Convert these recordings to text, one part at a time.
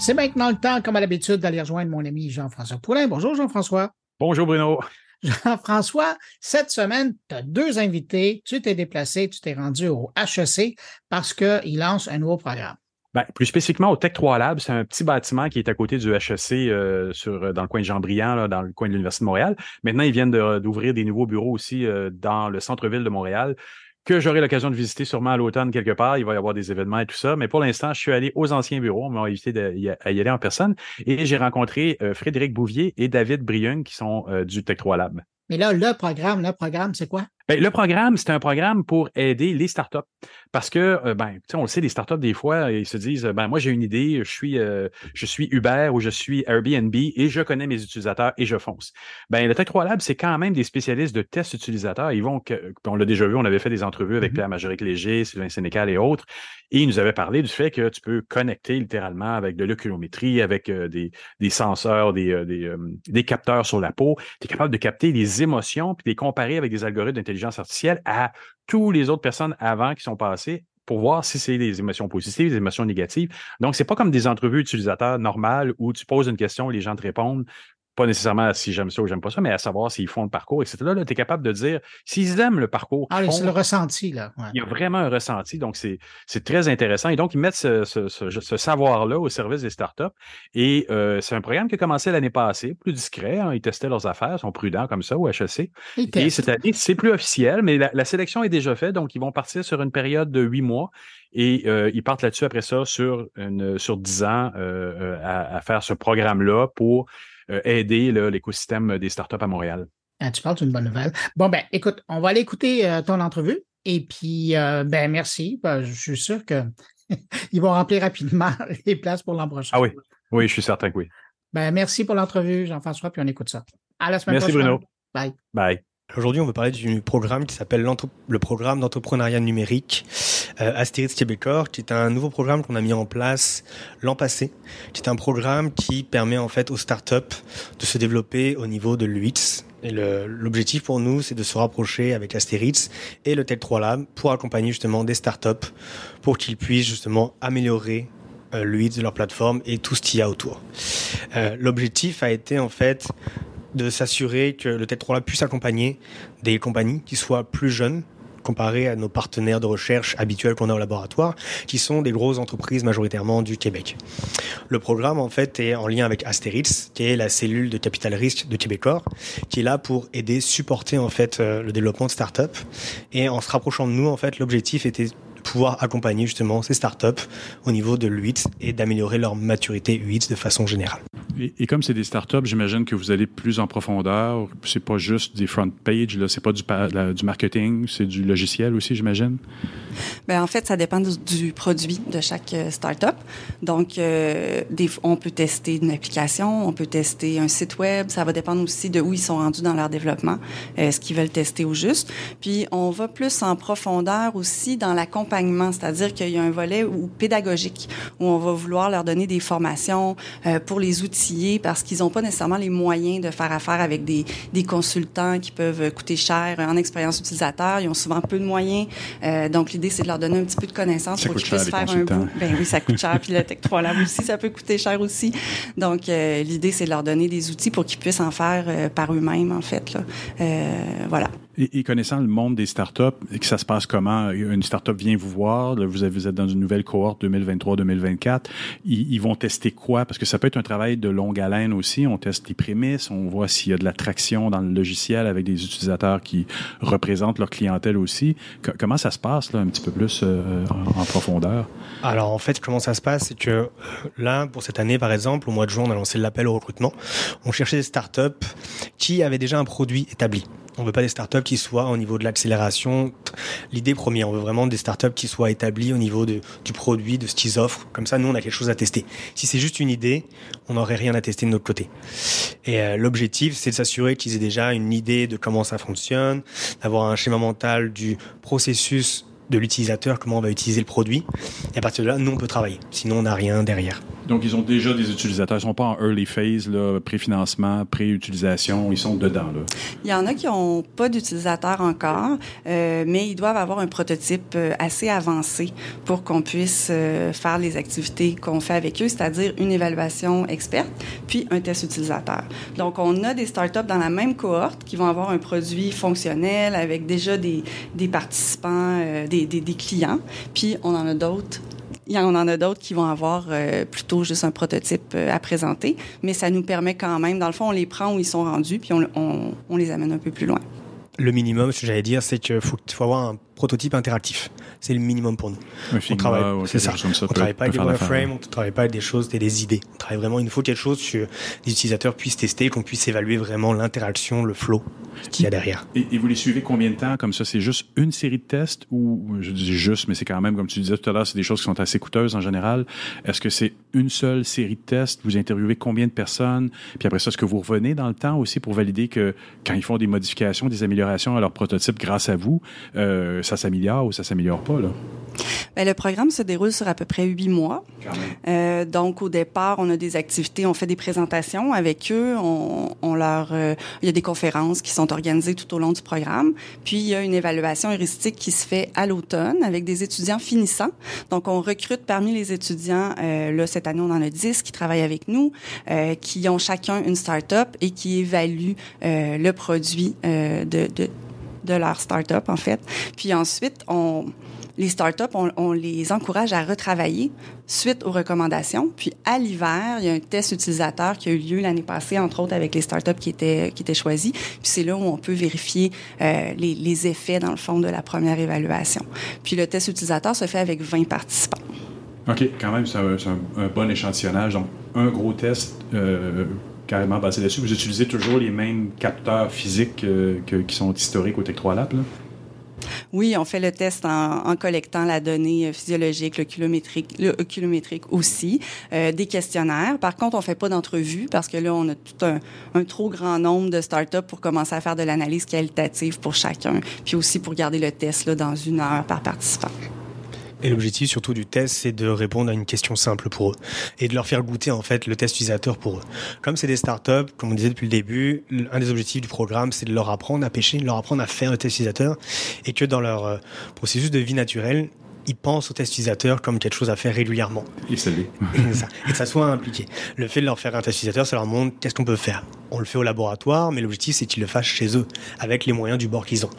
C'est maintenant le temps, comme à l'habitude, d'aller rejoindre mon ami Jean-François Poulain. Bonjour Jean-François. Bonjour Bruno. Jean-François, cette semaine, tu as deux invités. Tu t'es déplacé, tu t'es rendu au HEC parce qu'il lance un nouveau programme. Ben, plus spécifiquement au Tech 3 Lab, c'est un petit bâtiment qui est à côté du HEC euh, sur, dans le coin de Jean-Briand, là, dans le coin de l'Université de Montréal. Maintenant, ils viennent d'ouvrir des nouveaux bureaux aussi euh, dans le centre-ville de Montréal que j'aurai l'occasion de visiter sûrement à l'automne quelque part. Il va y avoir des événements et tout ça. Mais pour l'instant, je suis allé aux anciens bureaux. On m'a invité y aller en personne. Et j'ai rencontré euh, Frédéric Bouvier et David Briung qui sont euh, du Tech 3 Lab. Mais là, le programme, le programme, c'est quoi? Ben, le programme, c'est un programme pour aider les startups. Parce que, euh, ben, on le sait, les startups, des fois, ils se disent, ben, moi, j'ai une idée, je suis, euh, je suis Uber ou je suis Airbnb et je connais mes utilisateurs et je fonce. Ben, le Tech 3 Lab, c'est quand même des spécialistes de tests utilisateurs. Ils vont, on l'a déjà vu, on avait fait des entrevues avec mm-hmm. Pierre Majoric Léger, Sylvain Sénécal et autres. Et ils nous avaient parlé du fait que tu peux connecter littéralement avec de l'oculométrie, avec euh, des, des senseurs, des, des, des capteurs sur la peau. Tu es capable de capter les émotions puis de les comparer avec des algorithmes d'intelligence artificielle à tous les autres personnes avant qui sont passées pour voir si c'est des émotions positives, des émotions négatives. Donc, c'est pas comme des entrevues utilisateurs normales où tu poses une question et les gens te répondent pas nécessairement si j'aime ça ou j'aime pas ça, mais à savoir s'ils font le parcours, etc. Là, tu es capable de dire s'ils aiment le parcours. Ah, c'est le ressenti, là. Il y a vraiment un ressenti, donc c'est très intéressant. Et donc, ils mettent ce, ce, savoir-là au service des startups. Et euh, c'est un programme qui a commencé l'année passée, plus discret. Hein. ils testaient leurs affaires, ils sont prudents comme ça au HEC. Et cette année, c'est plus officiel, mais la, sélection est déjà faite, donc ils vont partir sur une période de huit mois. Et euh, ils partent là-dessus après ça sur une sur dix ans euh, à, à, faire ce programme-là pour aider l'écosystème des startups à Montréal. Ah, tu parles d'une bonne nouvelle. Bon, ben, écoute, on va aller écouter euh, ton entrevue. Et puis, euh, ben, merci. Ben, je suis sûr qu'ils vont remplir rapidement les places pour l'an prochain. Ah oui, oui, je suis certain que oui. Ben, merci pour l'entrevue, Jean-François, puis on écoute ça. À la semaine prochaine. Merci, Bruno. Bye. Bye. Aujourd'hui, on va parler du programme qui s'appelle le programme d'entrepreneuriat numérique euh, Astérix Québécois, qui est un nouveau programme qu'on a mis en place l'an passé, qui est un programme qui permet en fait aux startups de se développer au niveau de l'UX. Et l'objectif pour nous, c'est de se rapprocher avec Astérix et le Tech 3 Lab pour accompagner justement des startups pour qu'ils puissent justement améliorer euh, de leur plateforme et tout ce qu'il y a autour. Euh, L'objectif a été en fait de s'assurer que le Tech 3 Lab puisse accompagner des compagnies qui soient plus jeunes comparé à nos partenaires de recherche habituels qu'on a au laboratoire, qui sont des grosses entreprises majoritairement du Québec. Le programme, en fait, est en lien avec Asterix, qui est la cellule de capital risque de Québecor, qui est là pour aider, supporter, en fait, euh, le développement de start-up. Et en se rapprochant de nous, en fait, l'objectif était pouvoir accompagner justement ces startups au niveau de l'UX et d'améliorer leur maturité UX de façon générale. Et, comme c'est des startups, j'imagine que vous allez plus en profondeur. C'est pas juste des front pages, là, c'est pas du, du marketing, c'est du logiciel aussi, j'imagine? Ben en fait, ça dépend du, produit de chaque euh, startup. Donc, euh, des, on peut tester une application, on peut tester un site web. Ça va dépendre aussi de où ils sont rendus dans leur développement, euh, ce qu'ils veulent tester au juste. Puis, on va plus en profondeur aussi dans l'accompagnement, c'est-à-dire qu'il y a un volet ou pédagogique où on va vouloir leur donner des formations euh, pour les outiller parce qu'ils n'ont pas nécessairement les moyens de faire affaire avec des, des consultants qui peuvent coûter cher en expérience utilisateur. Ils ont souvent peu de moyens. Euh, donc, l'idée, c'est de leur donner un petit peu de connaissances pour qu'ils puissent faire un bout. Ben oui, ça coûte cher. Puis le Tech 3 Lab aussi, ça peut coûter cher aussi. Donc, euh, l'idée, c'est de leur donner des outils pour qu'ils puissent en faire euh, par eux-mêmes, en fait. Là. Euh, voilà. Et, connaissant le monde des startups, que ça se passe comment? Une startup vient vous voir, vous, êtes dans une nouvelle cohorte 2023-2024. Ils, vont tester quoi? Parce que ça peut être un travail de longue haleine aussi. On teste les prémices, on voit s'il y a de la traction dans le logiciel avec des utilisateurs qui représentent leur clientèle aussi. comment ça se passe là, un petit peu plus euh, en, profondeur? Alors en fait, comment ça se passe, c'est que euh, là, pour cette année par exemple, au mois de juin, on a lancé l'appel au recrutement. On cherchait des startups qui avaient déjà un produit établi. On veut pas des startups qui soient au niveau de l'accélération. L'idée première, on veut vraiment des startups qui soient établies au niveau de, du produit, de ce qu'ils offrent. Comme ça, nous, on a quelque chose à tester. Si c'est juste une idée, on n'aurait rien à tester de notre côté. Et euh, l'objectif, c'est de s'assurer qu'ils aient déjà une idée de comment ça fonctionne, d'avoir un schéma mental du processus de l'utilisateur, comment on va utiliser le produit. Et à partir de là, nous, on peut travailler. Sinon, on n'a rien derrière. Donc, ils ont déjà des utilisateurs. Ils ne sont pas en early phase, pré-financement, pré-utilisation. Ils sont dedans. Là. Il y en a qui n'ont pas d'utilisateurs encore, euh, mais ils doivent avoir un prototype euh, assez avancé pour qu'on puisse euh, faire les activités qu'on fait avec eux, c'est-à-dire une évaluation experte, puis un test utilisateur. Donc, on a des startups dans la même cohorte qui vont avoir un produit fonctionnel avec déjà des, des participants, des, des, clients, puis on en a d'autres y en a d'autres qui vont avoir euh, plutôt juste un prototype euh, à présenter, mais ça nous permet quand même, dans le fond, on les prend où ils sont rendus, puis on, on, on les amène un peu plus loin. Le minimum, ce que j'allais dire, c'est qu'il faut, faut avoir un prototype interactif. C'est le minimum pour nous. on travaille, c'est ça. on travaille pas avec des wireframes, on travaille pas avec des choses, des, des idées. On travaille vraiment, il nous faut quelque chose que les utilisateurs puissent tester, qu'on puisse évaluer vraiment l'interaction, le flow qu'il y a derrière. Et, vous les suivez combien de temps? Comme ça C'est juste une série de tests ou je dis juste, mais c'est quand même comme tu disais tout à l'heure, c'est des choses qui sont assez coûteuses en général. Est-ce que c'est une seule série de tests? Vous interviewez combien de personnes? Puis après ça, est-ce que vous revenez dans le temps aussi pour valider que quand ils font des modifications, des améliorations à leur prototype grâce à vous, euh, ça s'améliore ou ça s'améliore pas là? Bien, le programme se déroule sur à peu près huit mois. Euh, donc, au départ, on a des activités, on fait des présentations avec eux, on, on leur, euh, il y a des conférences qui sont organisées tout au long du programme. Puis, il y a une évaluation heuristique qui se fait à l'automne avec des étudiants finissants. Donc, on recrute parmi les étudiants, euh, là, cette année, on en a dix qui travaillent avec nous, qui ont chacun une start-up et qui évaluent le produit de, de de leur start-up, en fait. Puis ensuite, on, les startups, on, les encourage à retravailler suite aux recommandations. Puis à l'hiver, il y a un test utilisateur qui a eu lieu l'année passée, entre autres avec les startups qui étaient qui étaient choisis. Puis c'est là où on peut vérifier euh, les, les, effets dans le fond de la première évaluation. Puis le test utilisateur se fait avec 20 participants. OK, quand même, c'est un, un, bon échantillonnage. Donc, un gros test euh, carrément basé là-dessus. Vous utilisez toujours les mêmes capteurs physiques euh, qui sont historiques au Tech 3 Lab? Oui, on fait le test en, collectant la donnée physiologique, le kilométrique, kilométrique aussi, euh, des questionnaires. Par contre, on fait pas d'entrevue parce que là, on a tout un, un, trop grand nombre de startups pour commencer à faire de l'analyse qualitative pour chacun, puis aussi pour garder le test là, dans une heure par participant. Et l'objectif surtout du test, c'est de répondre à une question simple pour eux et de leur faire goûter en fait le test utilisateur pour eux. Comme c'est des startups, comme on disait depuis le début, un des objectifs du programme, c'est de leur apprendre à pêcher, de leur apprendre à faire le test utilisateur et que dans leur euh, processus de vie naturelle, ils pensent au test utilisateur comme quelque chose à faire régulièrement. Et ça et, et que ça soit impliqué. Le fait de leur faire un test utilisateur, ça leur montre qu'est-ce qu'on peut faire. On le fait au laboratoire, mais l'objectif, c'est qu'ils le fassent chez eux, avec les moyens du bord qu'ils ont.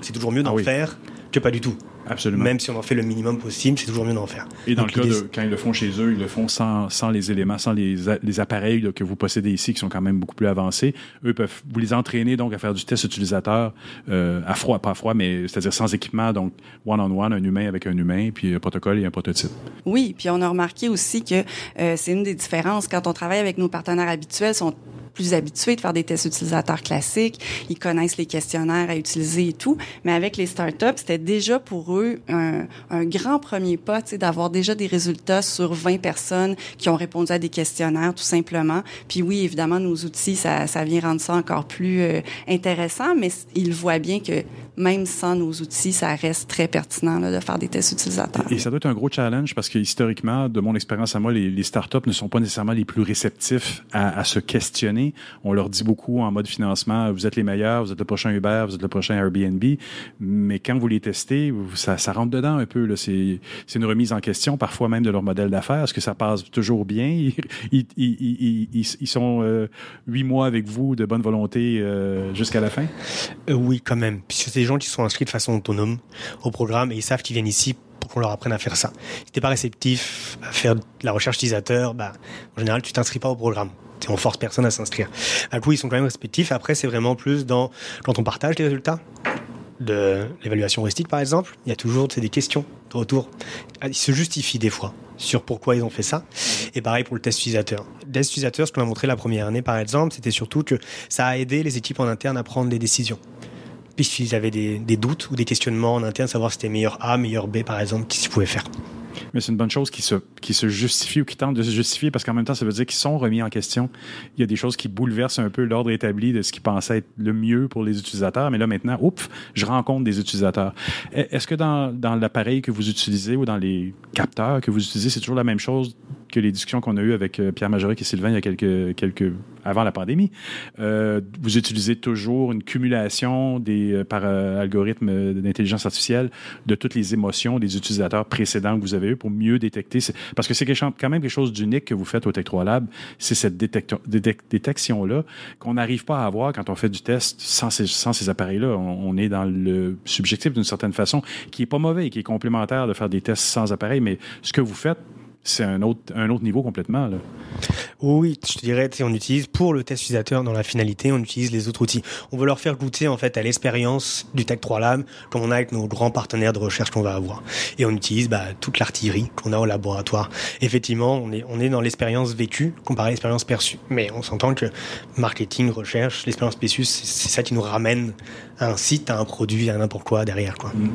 C'est toujours mieux d'en ah oui. faire que pas du tout. Absolument. Même si on en fait le minimum possible, c'est toujours mieux d'en faire. Et dans Donc, le cas de quand ils le font chez eux, ils le font sans, sans les éléments, sans les, les appareils là, que vous possédez ici, qui sont quand même beaucoup plus avancés. Eux peuvent vous les entraîner donc à faire du test utilisateur euh, à froid, pas à froid, mais c'est-à-dire sans équipement, donc one-on-one, -on -one, un humain avec un humain, puis un protocole et un prototype. Oui, puis on a remarqué aussi que euh, c'est une des différences quand on travaille avec nos partenaires habituels, sont plus habitués de faire des tests utilisateurs classiques, ils connaissent les questionnaires à utiliser et tout, mais avec les startups, c'était déjà pour eux un, grand premier pas, d'avoir déjà des résultats sur 20 personnes qui ont répondu à des questionnaires, tout simplement. Puis oui, évidemment, nos outils, ça, ça vient rendre ça encore plus euh, intéressant, mais ils voient bien que même sans nos outils, ça reste très pertinent là, de faire des tests utilisateurs. Et ça doit être un gros challenge parce que historiquement, de mon expérience à moi, les, les startups ne sont pas nécessairement les plus réceptifs à, à se questionner on leur dit beaucoup en mode financement, vous êtes les meilleurs, vous êtes le prochain Uber, vous êtes le prochain Airbnb. Mais quand vous les testez, ça, ça rentre dedans un peu. C'est une remise en question, parfois même de leur modèle d'affaires. Est-ce que ça passe toujours bien? Ils, ils, ils, ils sont euh, huit mois avec vous de bonne volonté euh, jusqu'à la fin? Euh, oui, quand même. Puisque c'est des gens qui sont inscrits de façon autonome au programme et ils savent qu'ils viennent ici pour qu'on leur apprenne à faire ça. Si t'es pas réceptif à faire de la recherche utilisateur, bah, en général, tu t'inscris pas au programme on force personne à s'inscrire. Du coup, ils sont quand même respectifs. Après, c'est vraiment plus dans quand on partage les résultats de l'évaluation heuristique, par exemple. Il y a toujours des questions de retour. Ils se justifient des fois sur pourquoi ils ont fait ça. Et pareil pour le test utilisateur. Le test utilisateur, ce qu'on a montré la première année, par exemple, c'était surtout que ça a aidé les équipes en interne à prendre des décisions puisqu'ils avaient des, doutes ou des questionnements en interne, savoir si c'était meilleur A, meilleur B, par exemple, qu'est-ce qu'ils pouvaient faire. mais c'est une bonne chose qui se, qui se justifie ou qui tente de se justifier parce qu'en même temps, ça veut dire qu'ils sont remis en question. Il y a des choses qui bouleversent un peu l'ordre établi de ce qui pensait être le mieux pour les utilisateurs, mais là maintenant, oups, je rencontre des utilisateurs. E, est-ce que dans, dans l'appareil que vous utilisez ou dans les capteurs que vous utilisez, c'est toujours la même chose que les discussions qu'on a eues avec euh, Pierre Majoric et Sylvain il y a quelques, quelques avant la pandémie. Euh, vous utilisez toujours une cumulation des, euh, par euh, algorithme d'intelligence artificielle de toutes les émotions des utilisateurs précédents que vous avez eu pour mieux détecter. Parce que c'est quand même quelque chose d'unique que vous faites au Tech3 Lab, c'est cette détection-là qu'on n'arrive pas à avoir quand on fait du test sans ces, sans ces appareils-là. On, on, est dans le subjectif d'une certaine façon, qui est pas mauvais et qui est complémentaire de faire des tests sans appareil, mais ce que vous faites, c'est un autre, un autre niveau complètement. Là. Oui, je te dirais, on utilise pour le test utilisateur dans la finalité, on utilise les autres outils. On veut leur faire goûter en fait à l'expérience du Tech 3 Lab, comme on a avec nos grands partenaires de recherche qu'on va avoir. Et on utilise bah, toute l'artillerie qu'on a au laboratoire. Effectivement, on est, on est dans l'expérience vécue comparé à l'expérience perçue. Mais on s'entend que marketing, recherche, l'expérience perçue, c'est ça qui nous ramène à un site, à un produit, à n'importe quoi derrière. Quoi. Mm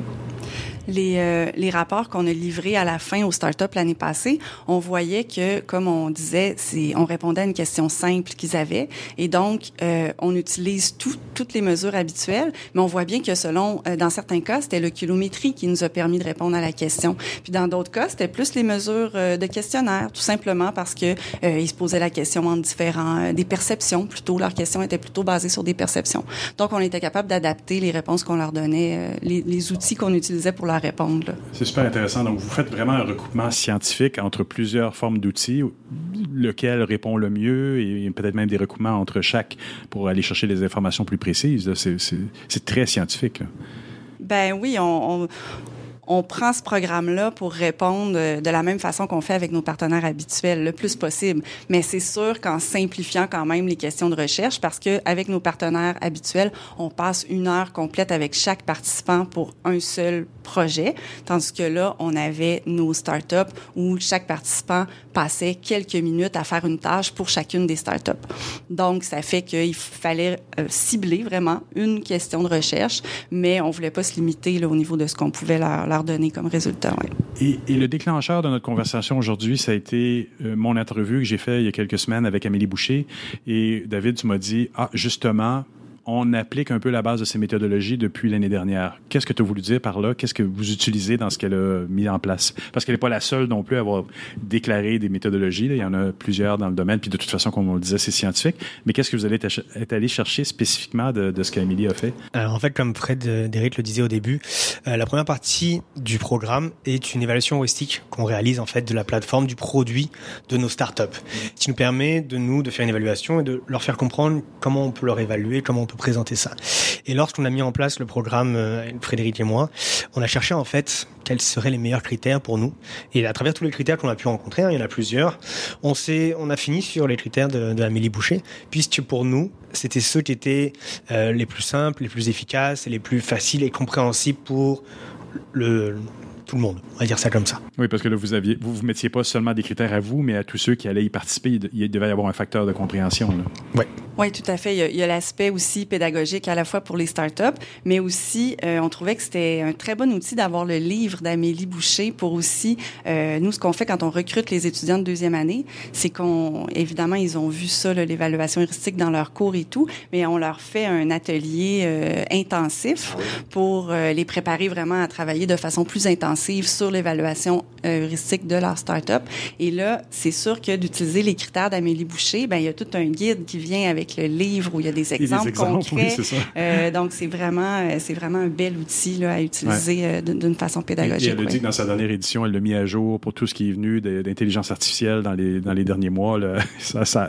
les, euh, les rapports qu'on a livrés à la fin aux startups l'année passée, on voyait que, comme on disait, on répondait à une question simple qu'ils avaient. Et donc, euh, on utilise tout, toutes les mesures habituelles, mais on voit bien que selon, euh, dans certains cas, c'était le kilométrie qui nous a permis de répondre à la question. Puis dans d'autres cas, c'était plus les mesures euh, de questionnaire, tout simplement parce que euh, ils se posaient la question en différents, des perceptions plutôt. Leurs questions étaient plutôt basées sur des perceptions. Donc, on était capable d'adapter les réponses qu'on leur donnait, les, les outils qu'on utilisait pour leur répondre. C'est super intéressant. Donc, vous faites vraiment un recoupement scientifique entre plusieurs formes d'outils, lequel répond le mieux et peut-être même des recoupements entre chaque pour aller chercher les informations plus précises. C'est très scientifique. Ben oui, on, on on prend ce programme-là pour répondre de la même façon qu'on fait avec nos partenaires habituels, le plus possible. Mais c'est sûr qu'en simplifiant quand même les questions de recherche, parce que avec nos partenaires habituels, on passe une heure complète avec chaque participant pour un seul projet, tandis que là, on avait nos startups où chaque participant passait quelques minutes à faire une tâche pour chacune des startups. Donc, ça fait qu'il fallait euh, cibler vraiment une question de recherche, mais on voulait pas se limiter au niveau de ce qu'on pouvait leur, leur comme résultat. Et, le déclencheur de notre conversation aujourd'hui, ça a été euh, mon entrevue que j'ai fait il y a quelques semaines avec Amélie Boucher. Et David, tu m'as dit, ah, justement, on applique un peu la base de ces méthodologies depuis l'année dernière. Qu'est-ce que tu as voulu dire par là? Qu'est-ce que vous utilisez dans ce qu'elle a mis en place? Parce qu'elle n'est pas la seule non plus à avoir déclaré des méthodologies. Il y en a plusieurs dans le domaine. Puis de toute façon, comme on le disait, c'est scientifique. Mais qu'est-ce que vous allez être allé chercher spécifiquement de, ce qu'Amélie a fait? Alors en fait, comme Fred euh, Derrick le disait au début, euh, la première partie du programme est une évaluation heuristique qu'on réalise en fait de la plateforme du produit de nos startups, qui nous permet de nous de faire une évaluation et de leur faire comprendre comment on peut leur évaluer, comment on peut présenter ça. Et lorsqu'on a mis en place le programme, euh, Frédéric et moi, on a cherché en fait quels seraient les meilleurs critères pour nous. Et à travers tous les critères qu'on a pu rencontrer, hein, il y en a plusieurs, on on a fini sur les critères de, de Amélie Boucher, puisque pour nous, c'était ceux qui étaient euh, les plus simples, les plus efficaces et les plus faciles et compréhensibles pour le, tout le monde. On va dire ça comme ça. Oui, parce que là, vous aviez, vous, vous mettiez pas seulement des critères à vous, mais à tous ceux qui allaient y participer, il devait y avoir un facteur de compréhension. Oui. Oui, tout à fait. Il y a, l'aspect aussi pédagogique à la fois pour les startups, mais aussi, euh, on trouvait que c'était un très bon outil d'avoir le livre d'Amélie Boucher pour aussi, euh, nous, ce qu'on fait quand on recrute les étudiants de deuxième année, c'est qu'on, évidemment, ils ont vu ça, l'évaluation heuristique dans leur cours et tout, mais on leur fait un atelier euh, intensif pour euh, les préparer vraiment à travailler de façon plus intensive sur l'évaluation euh, heuristique de leur startup. Et là, c'est sûr que d'utiliser les critères d'Amélie Boucher, ben il y a tout un guide qui vient avec le livre où il y a des exemples, concrets. Oui, euh, donc, c'est vraiment, euh, c'est vraiment un bel outil là, à utiliser ouais. euh, d'une façon pédagogique. Et, elle a dit que dans sa dernière édition, elle l'a mis à jour pour tout ce qui est venu d'intelligence artificielle dans les, dans les derniers mois. Là. Ça,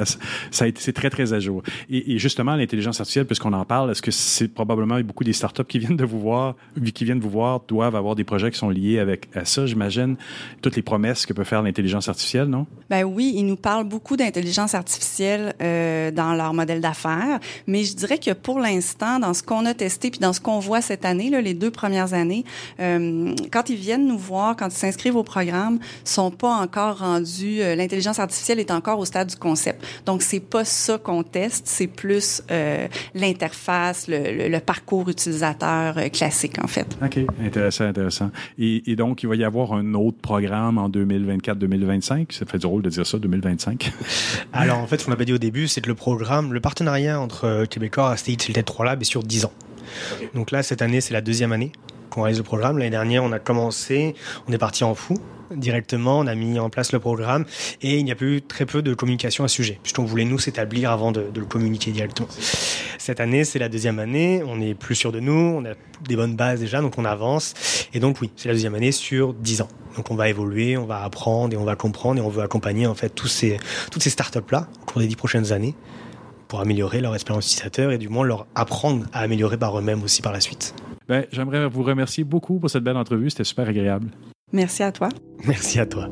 c'est très, très à jour. Et, et justement, l'intelligence artificielle, puisqu'on en parle, est-ce que c'est probablement beaucoup des startups qui viennent de vous voir, qui viennent vous voir, doivent avoir des projets qui sont liés avec à ça, j'imagine, toutes les promesses que peut faire l'intelligence artificielle, non? Ben oui, ils nous parlent beaucoup d'intelligence artificielle euh, dans leur modèle d'affaires. Mais je dirais que pour l'instant, dans ce qu'on a testé puis dans ce qu'on voit cette année, là, les deux premières années, euh, quand ils viennent nous voir, quand ils s'inscrivent au programme, sont pas encore rendus. Euh, L'intelligence artificielle est encore au stade du concept. Donc c'est pas ça qu'on teste, c'est plus euh, l'interface, le, le, parcours utilisateur euh, classique en fait. Ok, intéressant, intéressant. Et, et, donc il va y avoir un autre programme en 2024-2025. Ça fait drôle de dire ça, 2025. Alors en fait, ce qu'on pas dit au début, c'est que le programme, le partenariat entre Québécois, Astérix et le TED 3 Lab est sur 10 ans. Donc là, cette année, c'est la deuxième année qu'on réalise le programme. L'année dernière, on a commencé, on est parti en fou directement, on a mis en place le programme et il n'y a plus très peu de communication à ce sujet, puisqu'on voulait nous s'établir avant de, de, le communiquer directement. Cette année, c'est la deuxième année, on est plus sûr de nous, on a des bonnes bases déjà, donc on avance. Et donc oui, c'est la deuxième année sur dix ans. Donc on va évoluer, on va apprendre et on va comprendre et on veut accompagner en fait tous ces, toutes ces startups-là au cours des dix prochaines années pour améliorer leur expérience utilisateur et du moins leur apprendre à améliorer par eux-mêmes aussi par la suite. Ben, J'aimerais vous remercier beaucoup pour cette belle entrevue. C'était super agréable. Merci à toi. Merci à toi.